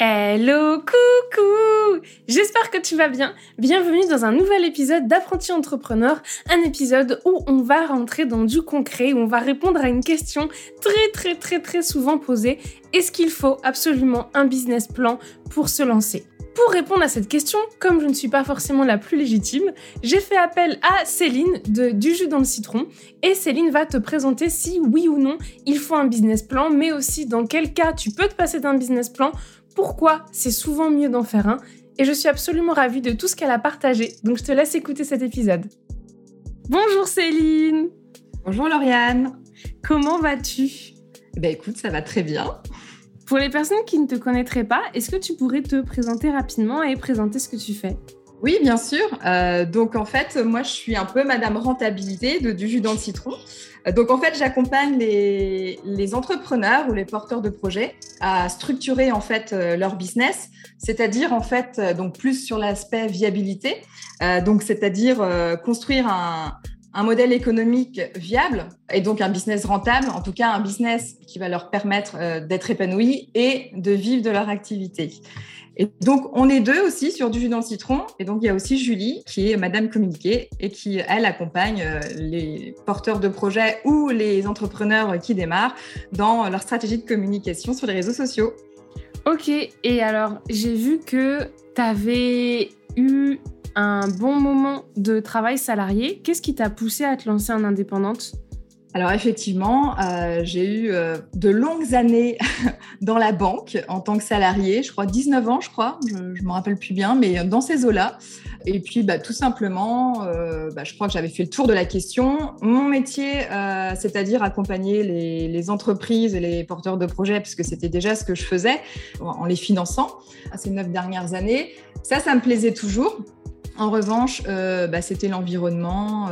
Hello, coucou J'espère que tu vas bien. Bienvenue dans un nouvel épisode d'Apprenti Entrepreneur, un épisode où on va rentrer dans du concret, où on va répondre à une question très très très très souvent posée. Est-ce qu'il faut absolument un business plan pour se lancer? Pour répondre à cette question, comme je ne suis pas forcément la plus légitime, j'ai fait appel à Céline de Du jus dans le citron et Céline va te présenter si oui ou non il faut un business plan, mais aussi dans quel cas tu peux te passer d'un business plan pourquoi c'est souvent mieux d'en faire un, et je suis absolument ravie de tout ce qu'elle a partagé, donc je te laisse écouter cet épisode. Bonjour Céline Bonjour Lauriane Comment vas-tu? Ben écoute, ça va très bien. Pour les personnes qui ne te connaîtraient pas, est-ce que tu pourrais te présenter rapidement et présenter ce que tu fais? Oui, bien sûr. Euh, donc en fait, moi, je suis un peu Madame Rentabilité de Du jus dans le citron. Euh, donc en fait, j'accompagne les, entrepreneurs ou les porteurs de projets à structurer en fait euh, leur business, c'est-à-dire en fait donc plus sur l'aspect viabilité, donc c'est-à-dire construire un, un modèle économique viable et donc un business rentable, en tout cas un business qui va leur permettre d'être épanouis et de vivre de leur activité. Et donc, on est deux aussi sur du jus dans le citron. Et donc, il y a aussi Julie, qui est Madame Communiquée et qui, elle, accompagne euh, les porteurs de projets ou les entrepreneurs qui démarrent dans leur stratégie de communication sur les réseaux sociaux. Ok, et alors, j'ai vu que tu avais eu un bon moment de travail salarié. Qu'est-ce qui t'a poussé à te lancer en indépendante? Alors effectivement, euh, j'ai eu euh, de longues années dans la banque en tant que salarié, je crois 19 ans, je crois, je ne me rappelle plus bien, mais dans ces eaux-là. Et puis bah, tout simplement, euh, bah, je crois que j'avais fait le tour de la question. Mon métier, c'est-à-dire accompagner les, entreprises et les porteurs de projets, puisque c'était déjà ce que je faisais en, les finançant ces neuf dernières années, ça, ça me plaisait toujours. En revanche, bah, c'était l'environnement,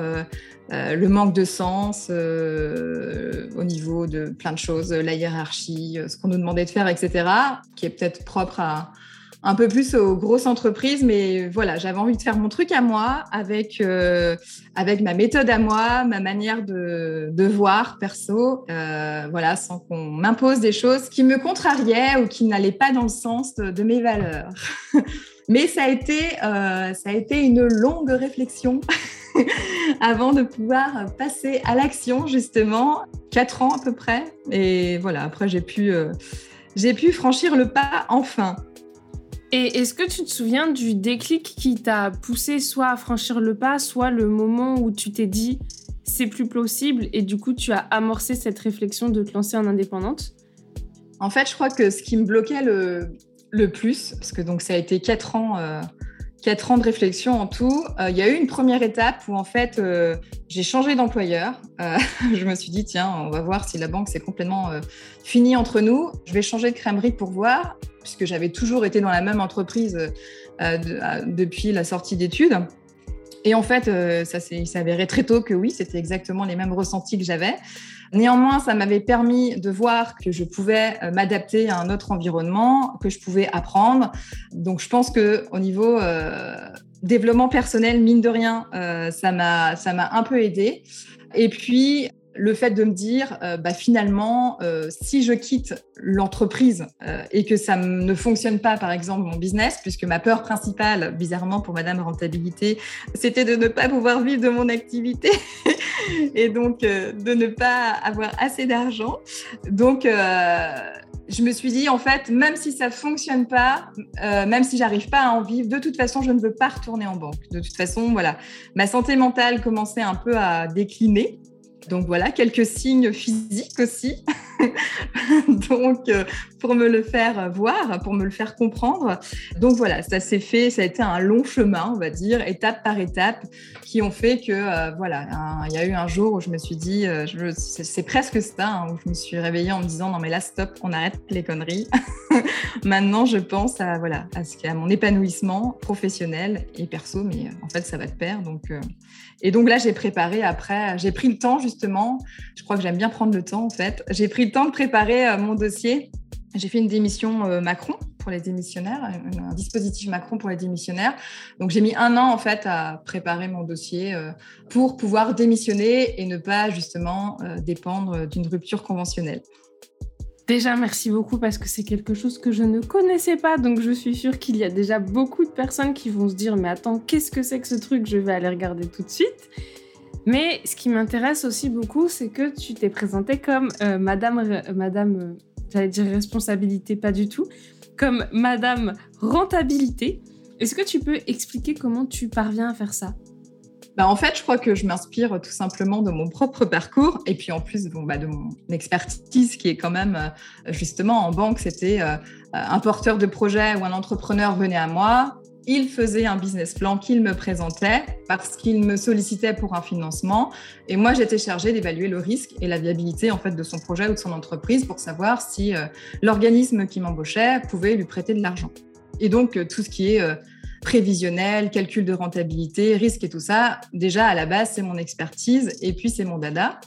euh, le manque de sens euh, au niveau de plein de choses, la hiérarchie, euh, ce qu'on nous demandait de faire, etc., qui est peut-être propre à un peu plus aux grosses entreprises, mais voilà, j'avais envie de faire mon truc à moi, avec, avec ma méthode à moi, ma manière de, de voir perso, voilà, sans qu'on m'impose des choses qui me contrariaient ou qui n'allaient pas dans le sens de, mes valeurs. mais ça a été, ça a été une longue réflexion. avant de pouvoir passer à l'action, justement, quatre ans à peu près. Et voilà, après, j'ai pu, euh, j'ai pu franchir le pas enfin. Et est-ce que tu te souviens du déclic qui t'a poussé soit à franchir le pas, soit le moment où tu t'es dit c'est plus possible et du coup tu as amorcé cette réflexion de te lancer en indépendante? En fait, je crois que ce qui me bloquait le, le plus, parce que donc ça a été quatre ans euh, quatre ans de réflexion en tout. Euh, il y a eu une première étape où en fait euh, j'ai changé d'employeur. Euh, je me suis dit tiens, on va voir si la banque c'est complètement fini entre nous. Je vais changer de crèmerie pour voir, puisque j'avais toujours été dans la même entreprise depuis la sortie d'études. Et en fait, ça s'est avéré très tôt que oui, c'était exactement les mêmes ressentis que j'avais. Néanmoins, ça m'avait permis de voir que je pouvais euh, m'adapter à un autre environnement, que je pouvais apprendre. Donc, je pense que au niveau euh, développement personnel, mine de rien, euh, ça m'a ça m'a un peu aidé. Et puis, le fait de me dire, euh, bah, finalement, euh, si je quitte l'entreprise euh, et que ça ne fonctionne pas, par exemple, mon business, puisque ma peur principale, bizarrement pour Madame Rentabilité, c'était de ne pas pouvoir vivre de mon activité et donc de ne pas avoir assez d'argent. Donc, je me suis dit, en fait, même si ça fonctionne pas, même si j'arrive pas à en vivre, de toute façon, je ne veux pas retourner en banque. De toute façon, voilà, ma santé mentale commençait un peu à décliner. Donc voilà, quelques signes physiques aussi. donc euh, pour me le faire voir, pour me le faire comprendre. Donc voilà, ça s'est fait, ça a été un long chemin, on va dire, étape par étape, qui ont fait que euh, voilà, il y a eu un jour où je me suis dit, euh, c'est presque ça, hein, où je me suis réveillée en me disant non mais là stop, on arrête les conneries. Maintenant, je pense à voilà, à mon épanouissement professionnel et perso, mais en fait ça va de pair, donc. Et donc là, j'ai préparé après, j'ai pris le temps justement, je crois que j'aime bien prendre le temps en fait, j'ai pris le temps de préparer euh, mon dossier. J'ai fait une démission euh, Macron pour les démissionnaires, un dispositif Macron pour les démissionnaires. Donc j'ai mis un an en fait à préparer mon dossier euh, pour pouvoir démissionner et ne pas justement dépendre d'une rupture conventionnelle. Déjà, merci beaucoup parce que c'est quelque chose que je ne connaissais pas. Donc, je suis sûre qu'il y a déjà beaucoup de personnes qui vont se dire Mais attends, qu'est-ce que c'est que ce truc? Je vais aller regarder tout de suite. Mais ce qui m'intéresse aussi beaucoup, c'est que tu t'es présentée comme euh, Madame, euh, Madame, euh, j'allais dire responsabilité, pas du tout, comme Madame rentabilité. Est-ce que tu peux expliquer comment tu parviens à faire ça? Bah, en fait, je crois que je m'inspire tout simplement de mon propre parcours et puis en plus bah, de mon expertise qui est quand même euh, justement en banque, c'était euh, un porteur de projet ou un entrepreneur venait à moi, il faisait un business plan qu'il me présentait parce qu'il me sollicitait pour un financement et moi j'étais chargée d'évaluer le risque et la viabilité en fait de son projet ou de son entreprise pour savoir si euh, l'organisme qui m'embauchait pouvait lui prêter de l'argent. Et donc tout ce qui est prévisionnel, calcul de rentabilité, risque et tout ça, déjà à la base, c'est mon expertise et puis c'est mon dada.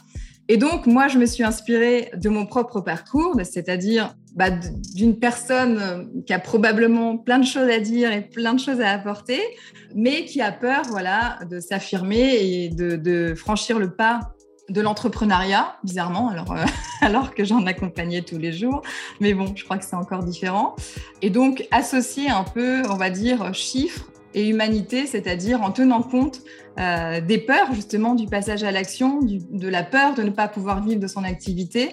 Et donc, moi, je me suis inspirée de mon propre parcours, c'est-à-dire bah, d'une personne euh, qui a probablement plein de choses à dire et plein de choses à apporter, mais qui a peur voilà, de s'affirmer et de, franchir le pas de l'entrepreneuriat, bizarrement, alors, euh, alors que j'en accompagnais tous les jours. Mais bon, je crois que c'est encore différent. Et donc, associer un peu, on va dire, chiffres et humanité, c'est-à-dire en tenant compte euh, des peurs, justement, du passage à l'action, de la peur de ne pas pouvoir vivre de son activité,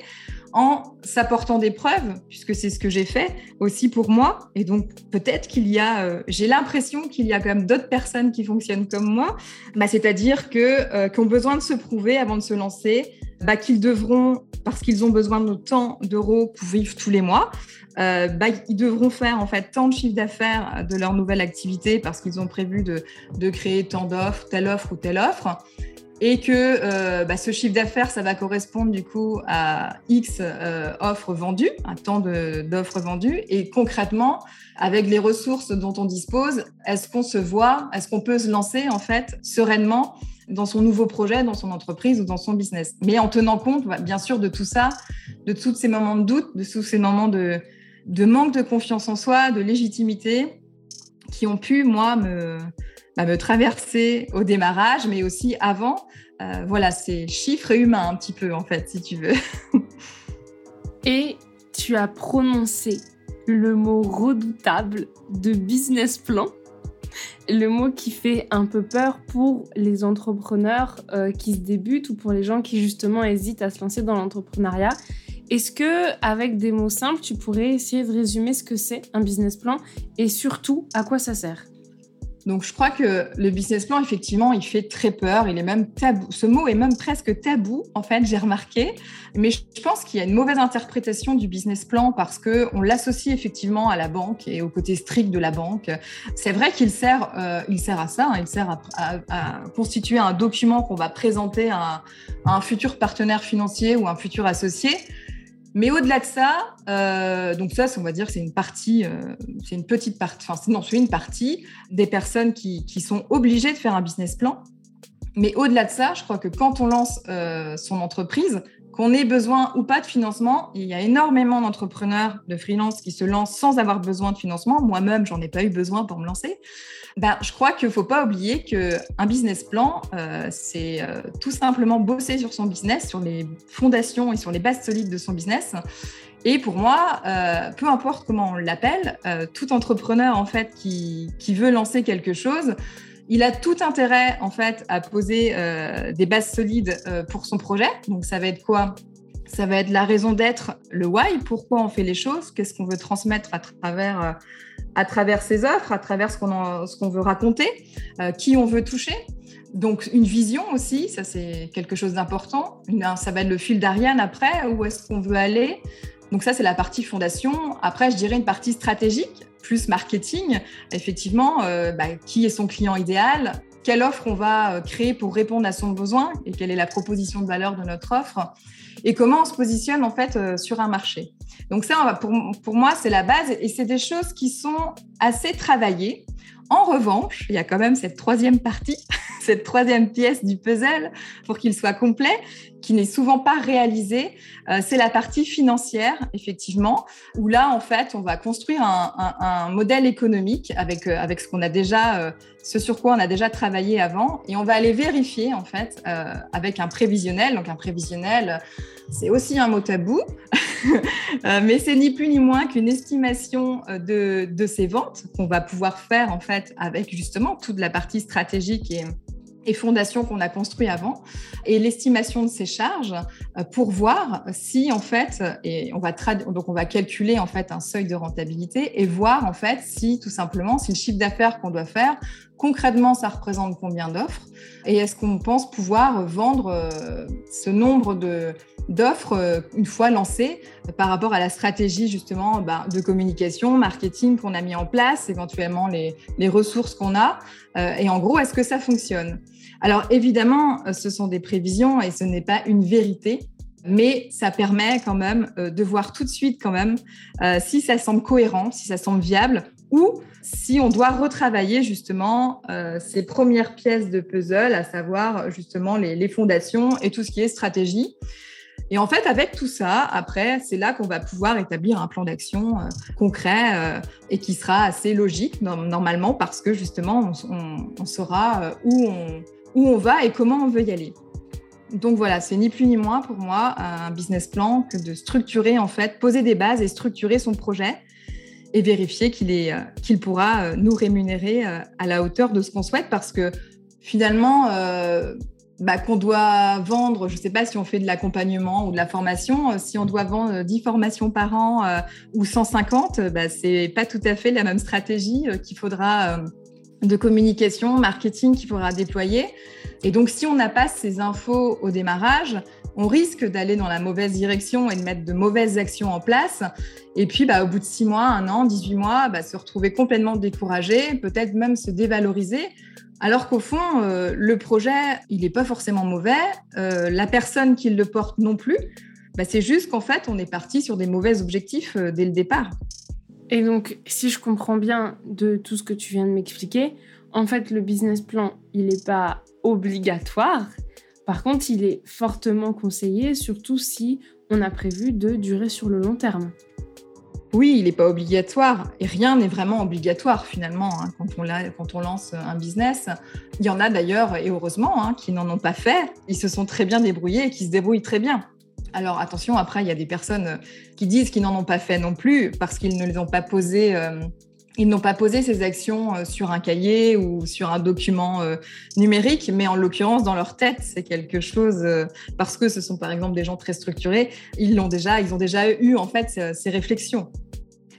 en s'apportant des preuves, puisque c'est ce que j'ai fait aussi pour moi. Et donc, peut-être qu'il y a, euh, j'ai l'impression qu'il y a quand même d'autres personnes qui fonctionnent comme moi, bah, c'est-à-dire que, euh, ont besoin de se prouver avant de se lancer, bah, qu'ils devront, parce qu'ils ont besoin de tant d'euros pour vivre tous les mois, euh, bah, ils devront faire en fait tant de chiffre d'affaires de leur nouvelle activité parce qu'ils ont prévu de, de créer tant d'offres, telle offre ou telle offre. Et que euh, bah, ce chiffre d'affaires, ça va correspondre du coup à X euh, offres vendues, un temps d'offres vendues, et concrètement, avec les ressources dont on dispose, est-ce qu'on se voit, est-ce qu'on peut se lancer en fait sereinement dans son nouveau projet, dans son entreprise ou dans son business, mais en tenant compte bah, bien sûr de tout ça, de tous ces moments de doute, de tous ces moments de, de manque de confiance en soi, de légitimité, qui ont pu moi me me traverser au démarrage, mais aussi avant. Euh, voilà, c'est chiffre et humain un petit peu, en fait, si tu veux. et tu as prononcé le mot redoutable de business plan. Le mot qui fait un peu peur pour les entrepreneurs euh, qui se débutent ou pour les gens qui justement hésitent à se lancer dans l'entrepreneuriat. Est-ce que, avec des mots simples, tu pourrais essayer de résumer ce que c'est un business plan et surtout à quoi ça sert? Donc, je crois que le business plan, effectivement, il fait très peur. Il est même tabou. Ce mot est même presque tabou, en fait, j'ai remarqué. Mais je pense qu'il y a une mauvaise interprétation du business plan parce que on l'associe effectivement à la banque et au côté strict de la banque. C'est vrai qu'il sert, euh, il sert à ça. Hein. il sert à, constituer un document qu'on va présenter à un futur partenaire financier ou un futur associé. Mais au-delà de ça, euh, donc ça, on va dire, c'est une partie, euh, c'est une petite partie, enfin non, c'est une partie des personnes qui, qui, sont obligées de faire un business plan. Mais au-delà de ça, je crois que quand on lance euh, son entreprise, qu'on ait besoin ou pas de financement, il y a énormément d'entrepreneurs, de freelance qui se lancent sans avoir besoin de financement. Moi-même, j'en ai pas eu besoin pour me lancer. Ben, je crois qu'il faut pas oublier qu'un business plan, euh, c'est euh, tout simplement bosser sur son business, sur les fondations et sur les bases solides de son business. Et pour moi, euh, peu importe comment on l'appelle, tout entrepreneur en fait qui, qui, veut lancer quelque chose, il a tout intérêt en fait à poser des bases solides pour son projet. Donc ça va être quoi? Ça va être la raison d'être, le why, pourquoi on fait les choses, qu'est-ce qu'on veut transmettre à travers, à travers ces offres, à travers ce qu'on, ce qu'on veut raconter, qui on veut toucher. Donc une vision aussi, ça c'est quelque chose d'important. Ça va être le fil d'Ariane après, où est-ce qu'on veut aller? Donc ça c'est la partie fondation. Après je dirais une partie stratégique, plus marketing. Effectivement, euh, bah, qui est son client idéal quelle offre on va euh, créer pour répondre à son besoin et quelle est la proposition de valeur de notre offre et comment on se positionne en fait euh, sur un marché. Donc ça, pour, pour moi, c'est la base et c'est des choses qui sont assez travaillées. En revanche, il y a quand même cette troisième partie, cette troisième pièce du puzzle pour qu'il soit complet, qui n'est souvent pas réalisée. Euh, c'est la partie financière, effectivement, où là, en fait, on va construire un, modèle économique avec, euh, avec ce qu'on a déjà, euh, ce sur quoi on a déjà travaillé avant, et on va aller vérifier, en fait, avec un prévisionnel. Donc, un prévisionnel, c'est aussi un mot tabou, mais c'est ni plus ni moins qu'une estimation de, de ces ventes qu'on va pouvoir faire, en fait, avec justement toute la partie stratégique et et fondations qu'on a construit avant, et l'estimation de ces charges euh, pour voir si en fait, et on va donc on va calculer en fait un seuil de rentabilité et voir en fait si tout simplement si le chiffre d'affaires qu'on doit faire concrètement ça représente combien d'offres et est-ce qu'on pense pouvoir vendre euh, ce nombre de d'offres euh, une fois lancées par rapport à la stratégie justement ben, de communication, marketing qu'on a mis en place, éventuellement les, les ressources qu'on a. et en gros, est-ce que ça fonctionne? Alors évidemment, euh, ce sont des prévisions et ce n'est pas une vérité, mais ça permet quand même euh, de voir tout de suite quand même euh, si ça semble cohérent, si ça semble viable ou si on doit retravailler justement ces premières pièces de puzzle, à savoir justement les, fondations et tout ce qui est stratégie. Et en fait, avec tout ça, après, c'est là qu'on va pouvoir établir un plan d'action concret et qui sera assez logique normalement parce que justement, on saura où on, où on va et comment on veut y aller. Donc voilà, c'est ni plus ni moins pour moi un business plan que de structurer en fait, poser des bases et structurer son projet et vérifier qu'il est euh, qu'il pourra euh, nous rémunérer euh, à la hauteur de ce qu'on souhaite parce que finalement bah, qu'on doit vendre, je ne sais pas si on fait de l'accompagnement ou de la formation, si on doit vendre 10 formations par an ou 150, bah, c'est pas tout à fait la même stratégie qu'il faudra de communication, marketing qu'il faudra déployer. Et donc, si on n'a pas ces infos au démarrage, on risque d'aller dans la mauvaise direction et de mettre de mauvaises actions en place. Et puis, bah, au bout de six mois, un an, 18 mois, bah, se retrouver complètement découragé, peut-être même se dévaloriser. Alors qu'au fond, euh, le projet, il n'est pas forcément mauvais. Euh, la personne qui le porte non plus. Bah, c'est juste qu'en fait, on est parti sur des mauvais objectifs euh, dès le départ. Et donc, si je comprends bien de tout ce que tu viens de m'expliquer, en fait, le business plan, il n'est pas obligatoire. Par contre, il est fortement conseillé, surtout si on a prévu de durer sur le long terme. Oui, il n'est pas obligatoire et rien n'est vraiment obligatoire finalement hein, quand, on lance un business. Il y en a d'ailleurs, et heureusement, hein, qui n'en ont pas fait. Ils se sont très bien débrouillés et qui se débrouillent très bien. Alors attention, après, il y a des personnes euh, qui disent qu'ils n'en ont pas fait non plus parce qu'ils ne les ont pas posé. Euh, ils n'ont pas posé ces actions euh, sur un cahier ou sur un document numérique, mais en l'occurrence dans leur tête, c'est quelque chose parce que ce sont par exemple des gens très structurés. Ils l'ont déjà, ils ont déjà eu en fait ces réflexions.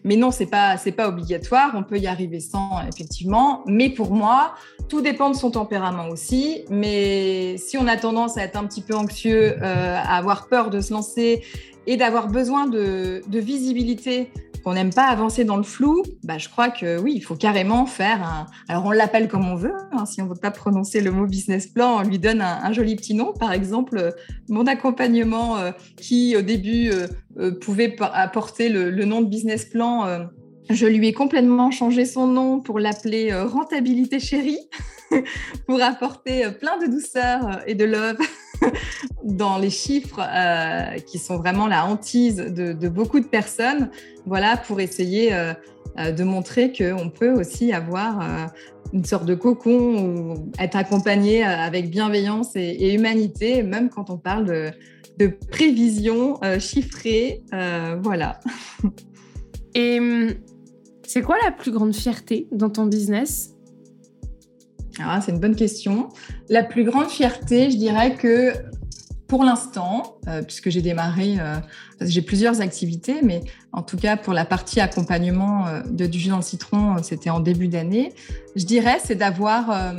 Mais non, c'est pas pas obligatoire. On peut y arriver sans effectivement. Mais pour moi, tout dépend de son tempérament aussi. Mais si on a tendance à être un petit peu anxieux, euh, à avoir peur de se lancer et d'avoir besoin de, visibilité, qu'on n'aime pas avancer dans le flou, bah, je crois que oui, il faut carrément faire un. Alors on l'appelle comme on veut. Hein. si on ne veut pas prononcer le mot business plan, on lui donne un, joli petit nom. Par exemple, mon accompagnement euh, qui au début euh, pouvait apporter le, nom de business plan je lui ai complètement changé son nom pour l'appeler euh, Rentabilité Chérie, pour apporter euh, plein de douceur euh, et de love dans les chiffres qui sont vraiment la hantise de, beaucoup de personnes. Voilà, pour essayer de montrer qu'on peut aussi avoir une sorte de cocon ou être accompagné avec bienveillance et, humanité, même quand on parle de, de prévision chiffrée. voilà. Et hum, c'est quoi la plus grande fierté dans ton business? Ah, C'est une bonne question. La plus grande fierté, je dirais que pour l'instant, euh, puisque j'ai démarré, euh, j'ai plusieurs activités, mais en tout cas pour la partie accompagnement euh, de du jus dans le citron, c'était en début d'année. Je dirais, c'est d'avoir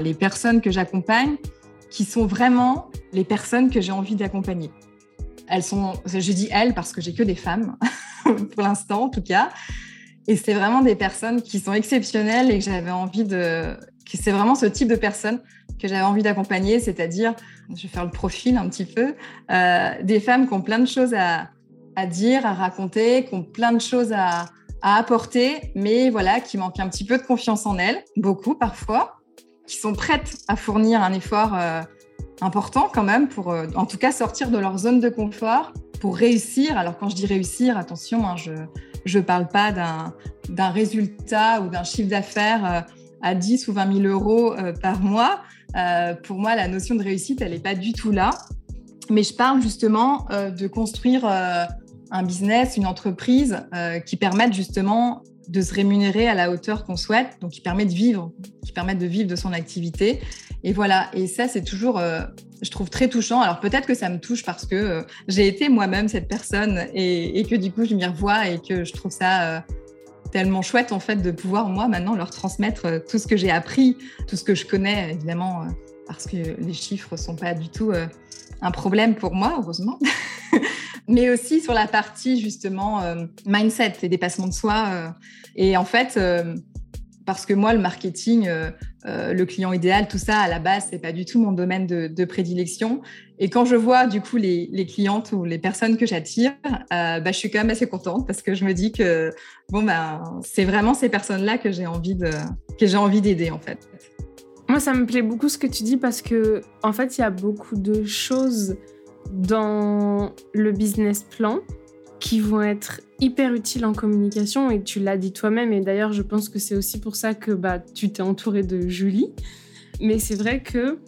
les personnes que j'accompagne qui sont vraiment les personnes que j'ai envie d'accompagner. Elles sont, je dis elles parce que j'ai que des femmes pour l'instant en tout cas, et c'est vraiment des personnes qui sont exceptionnelles et que j'avais envie de, c'est vraiment ce type de personnes que j'avais envie d'accompagner, c'est-à-dire je vais faire le profil un petit peu, euh, des femmes qui ont plein de choses à, dire, à raconter, qui ont plein de choses à, apporter, mais voilà, qui manquent un petit peu de confiance en elles, beaucoup parfois, qui sont prêtes à fournir un effort euh, important quand même pour, euh, en tout cas, sortir de leur zone de confort pour réussir. Alors quand je dis réussir, attention, hein, je ne parle pas d'un résultat ou d'un chiffre d'affaires à 10 ou 20 000 euros par mois. Euh, pour moi, la notion de réussite, elle n'est pas du tout là. Mais je parle justement euh, de construire euh, un business, une entreprise qui permette justement de se rémunérer à la hauteur qu'on souhaite, donc qui permet de vivre, qui permet de vivre de son activité. Et voilà, et ça, c'est toujours, je trouve très touchant. Alors peut-être que ça me touche parce que j'ai été moi-même cette personne et, et, que du coup, je m'y revois et que je trouve ça tellement chouette en fait de pouvoir moi maintenant leur transmettre euh, tout ce que j'ai appris, tout ce que je connais évidemment euh, parce que les chiffres sont pas du tout euh, un problème pour moi heureusement. mais aussi sur la partie justement mindset et dépassement de soi et en fait parce que moi le marketing le client idéal, tout ça, à la base, c'est pas du tout mon domaine de, prédilection. Et quand je vois du coup les, clientes ou les personnes que j'attire, bah, je suis quand même assez contente parce que je me dis que bon, ben, c'est vraiment ces personnes-là que j'ai envie de, que j'ai envie d'aider en fait. Moi, ça me plaît beaucoup ce que tu dis parce que, en fait, il y a beaucoup de choses dans le business plan qui vont être hyper utiles en communication et tu l'as dit toi-même et d'ailleurs je pense que c'est aussi pour ça que bah, tu t'es entourée de Julie. Mais c'est vrai que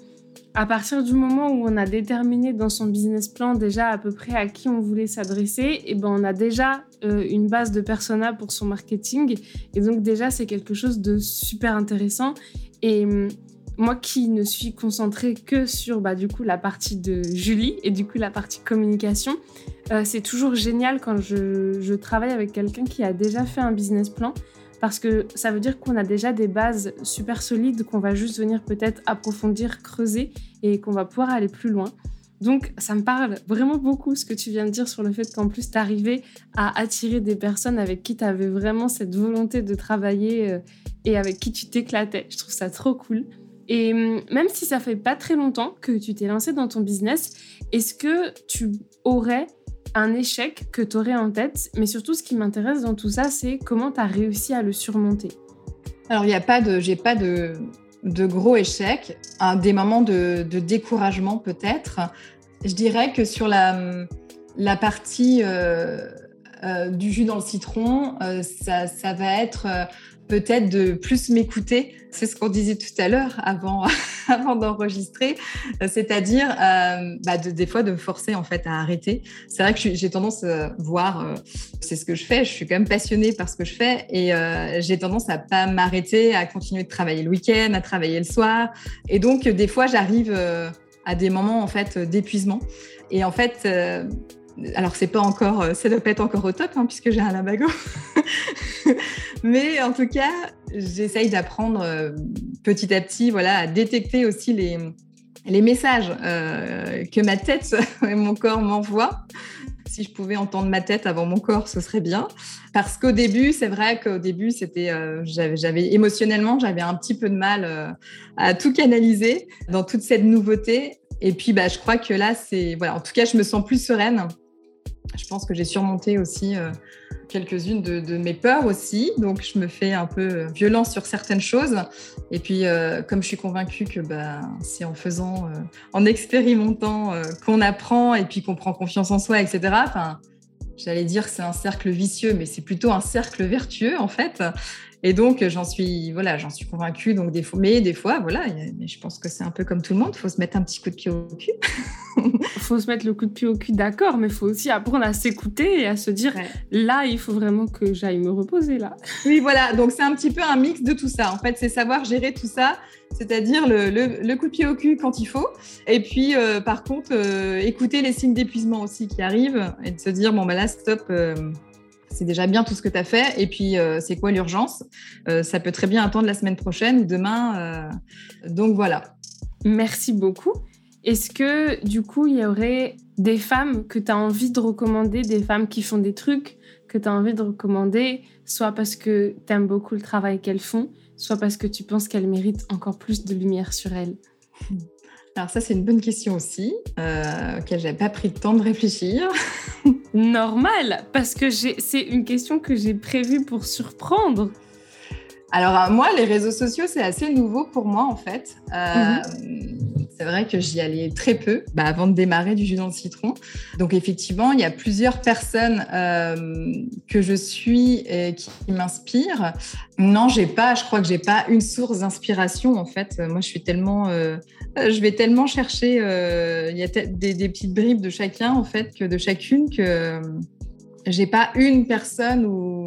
à partir du moment où on a déterminé dans son business plan déjà à peu près à qui on voulait s'adresser, et eh ben on a déjà euh, une base de persona pour son marketing. Et donc déjà, c'est quelque chose de super intéressant. Et hum, moi qui ne suis concentrée que sur bah, du coup la partie de Julie et du coup la partie communication, euh, c'est toujours génial quand je, travaille avec quelqu'un qui a déjà fait un business plan parce que ça veut dire qu'on a déjà des bases super solides qu'on va juste venir peut-être approfondir, creuser et qu'on va pouvoir aller plus loin. Donc ça me parle vraiment beaucoup ce que tu viens de dire sur le fait qu'en plus tu arrivais à attirer des personnes avec qui tu avais vraiment cette volonté de travailler euh, et avec qui tu t'éclatais. Je trouve ça trop cool. Et hum, même si ça fait pas très longtemps que tu t'es lancé dans ton business, est-ce que tu aurais un échec que tu aurais en tête, mais surtout ce qui m'intéresse dans tout ça, c'est comment tu as réussi à le surmonter. Alors, il n'y a pas de, j'ai pas de, de gros échecs, un, des moments de, découragement peut-être. Je dirais que sur la, la partie euh, euh, du jus dans le citron, euh, ça, ça, va être peut-être de plus m'écouter. C'est ce qu'on disait tout à l'heure avant, d'enregistrer, c'est-à-dire euh, bah, des fois de me forcer en fait à arrêter. C'est vrai que j'ai tendance à voir, euh, c'est ce que je fais, je suis quand même passionnée par ce que je fais et euh, j'ai tendance à pas m'arrêter, à continuer de travailler le week-end, à travailler le soir. Et donc des fois j'arrive à des moments en fait d'épuisement. Et en fait, alors c'est pas encore, euh, ça doit pas être encore au top hein, puisque j'ai un labago. Mais en tout cas, j'essaye d'apprendre euh, petit à petit, voilà, à détecter aussi les, les messages euh, que ma tête et mon corps m'envoient. Si je pouvais entendre ma tête avant mon corps, ce serait bien. Parce qu'au début, c'est vrai qu'au début, c'était, j'avais émotionnellement, j'avais un petit peu de mal à tout canaliser dans toute cette nouveauté. Et puis, bah, je crois que là, c'est voilà. En tout cas, je me sens plus sereine je pense que j'ai surmonté aussi euh, quelques-unes de, mes peurs aussi. Donc, je me fais un peu violence sur certaines choses. Et puis, euh, comme je suis convaincue que bah, c'est en faisant, euh, en expérimentant qu'on apprend et puis qu'on prend confiance en soi, etc. Enfin, j'allais dire que c'est un cercle vicieux, mais c'est plutôt un cercle vertueux en fait. Et donc, j'en suis, voilà, j'en suis convaincue. Donc, mais des fois, voilà, je pense que c'est un peu comme tout le monde. Il faut se mettre un petit coup de pied au cul. Il faut se mettre le coup de pied au cul, d'accord, mais il faut aussi apprendre à s'écouter et à se dire, là, il faut vraiment que j'aille me reposer là. Oui, voilà. Donc, c'est un petit peu un mix de tout ça. En fait, c'est savoir gérer tout ça. c'est-à-dire le, coup de pied au cul quand il faut. Et puis, euh, par contre, écouter les signes d'épuisement aussi qui arrivent et de se dire, bon, bah là, stop, c'est déjà bien tout ce que tu as fait. Et puis, c'est quoi l'urgence? Ça peut très bien attendre la semaine prochaine ou demain. donc voilà. Merci beaucoup. Est-ce que du coup, il y aurait des femmes que tu as envie de recommander, des femmes qui font des trucs que tu as envie de recommander, soit parce que tu aimes beaucoup le travail qu'elles font, soit parce que tu penses qu'elles méritent encore plus de lumière sur elles? Alors ça, c'est une bonne question aussi, euh, auquel j'avais pas pris le temps de réfléchir. Normal, parce que c'est une question que j'ai prévue pour surprendre. Alors euh, moi, les réseaux sociaux, c'est assez nouveau pour moi en fait. Euh, mhm. C'est vrai que j'y allais très peu bah, avant de démarrer du jus dans le citron. Donc effectivement, il y a plusieurs personnes euh, que je suis et qui m'inspirent. Non, j'ai pas. Je crois que j'ai pas une source d'inspiration en fait. Moi, je suis tellement, je vais tellement chercher. Il y a des, des, petites bribes de chacun en fait que de chacune que j'ai pas une personne où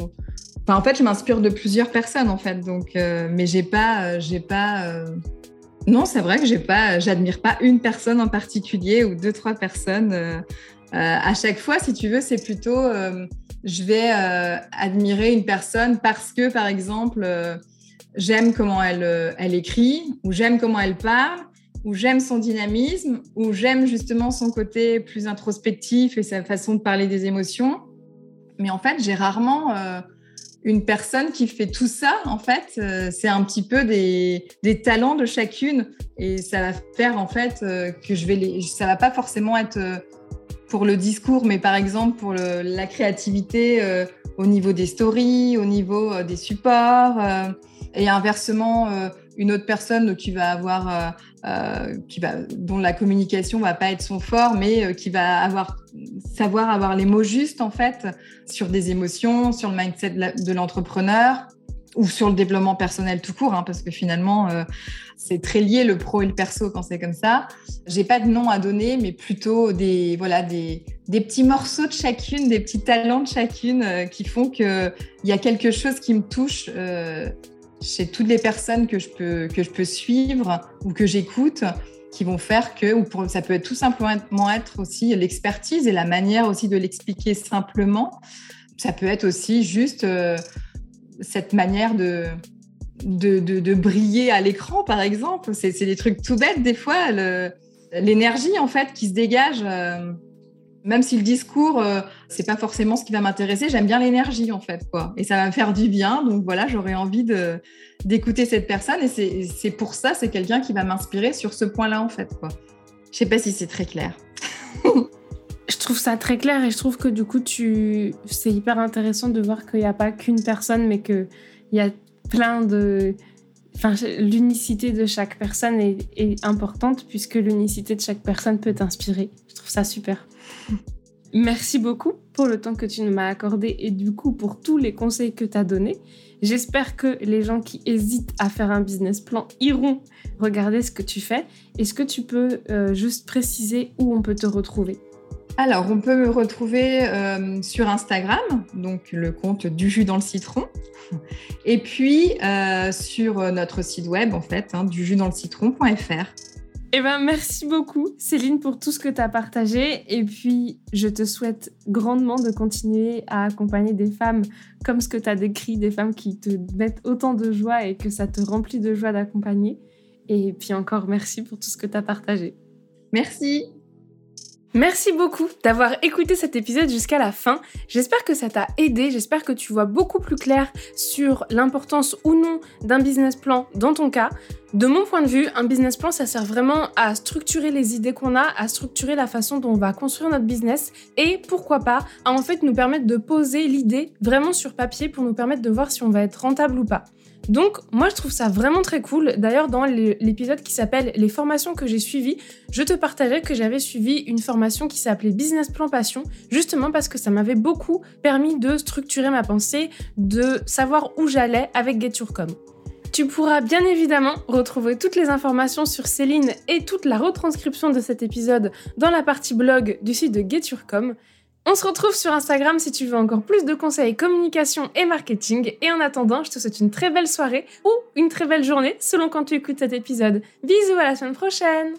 en fait, je m'inspire de plusieurs personnes, en fait. Donc, euh, mais j'ai pas, euh, j'ai pas. Euh, non, c'est vrai que j'ai pas, j'admire pas une personne en particulier ou deux, trois personnes. à chaque fois, si tu veux, c'est plutôt, je vais admirer une personne parce que, par exemple, j'aime comment elle écrit, ou j'aime comment elle parle, ou j'aime son dynamisme, ou j'aime justement son côté plus introspectif et sa façon de parler des émotions. Mais en fait, j'ai rarement une personne qui fait tout ça, en fait, euh, c'est un petit peu des, talents de chacune. Et ça va faire en fait euh, que je vais les, ça va pas forcément être euh, pour le discours, mais par exemple pour la créativité au niveau des stories, au niveau des supports et inversement une autre personne qui va avoir qui va dont la communication va pas être son fort, mais qui va avoir savoir avoir les mots justes en fait sur des émotions, sur le mindset de l'entrepreneur ou sur le développement personnel tout court, hein, parce que finalement, euh, c'est très lié le pro et le perso quand c'est comme ça. J'ai pas de nom à donner, mais plutôt des voilà des, des petits morceaux de chacune, des petits talents de chacune euh, qui font que il y a quelque chose qui me touche euh, chez toutes les personnes que je peux que je peux suivre ou que j'écoute qui vont faire que, ou pour, ça peut être tout simplement être aussi l'expertise et la manière aussi de l'expliquer simplement. Ça peut être aussi juste euh, cette manière de, de, de, briller à l'écran, par exemple. C'est des trucs tout bêtes des fois. L'énergie, en fait, qui se dégage. Euh, même si le discours, euh, c'est pas forcément ce qui va m'intéresser, j'aime bien l'énergie en fait, quoi. Et ça va me faire du bien. Donc voilà, j'aurais envie de d'écouter cette personne. Et c'est pour ça, c'est quelqu'un qui va m'inspirer sur ce point-là en fait, quoi. Je sais pas si c'est très clair. je trouve ça très clair et je trouve que du coup, tu, c'est hyper intéressant de voir qu'il n'y a pas qu'une personne, mais qu'il y a plein de Enfin, l'unicité de chaque personne est, est importante puisque l'unicité de chaque personne peut t'inspirer. Ça super. Merci beaucoup pour le temps que tu m'as accordé et du coup pour tous les conseils que tu as donnés. J'espère que les gens qui hésitent à faire un business plan iront regarder ce que tu fais. Est-ce que tu peux euh, juste préciser où on peut te retrouver? Alors, on peut me retrouver euh, sur Instagram, donc le compte du jus dans le citron, et puis euh, sur notre site web, en fait, hein, du jus dans le citron.fr. Eh ben, merci beaucoup, Céline, pour tout ce que tu as partagé. Et puis, je te souhaite grandement de continuer à accompagner des femmes comme ce que tu as décrit, des femmes qui te mettent autant de joie et que ça te remplit de joie d'accompagner. Et puis encore, merci pour tout ce que tu as partagé. Merci. Merci beaucoup d'avoir écouté cet épisode jusqu'à la fin. J'espère que ça t'a aidé, j'espère que tu vois beaucoup plus clair sur l'importance ou non d'un business plan dans ton cas. De mon point de vue, un business plan, ça sert vraiment à structurer les idées qu'on a, à structurer la façon dont on va construire notre business et pourquoi pas à en fait nous permettre de poser l'idée vraiment sur papier pour nous permettre de voir si on va être rentable ou pas. Donc, moi, je trouve ça vraiment très cool. D'ailleurs, dans l'épisode qui s'appelle Les formations que j'ai suivies, je te partageais que j'avais suivi une formation qui s'appelait Business Plan Passion, justement parce que ça m'avait beaucoup permis de structurer ma pensée, de savoir où j'allais avec Get Tu pourras bien évidemment retrouver toutes les informations sur Céline et toute la retranscription de cet épisode dans la partie blog du site de Get On se retrouve sur Instagram si tu veux encore plus de conseils communication et marketing. Et en attendant, je te souhaite une très belle soirée ou une très belle journée selon quand tu écoutes cet épisode. Bisous à la semaine prochaine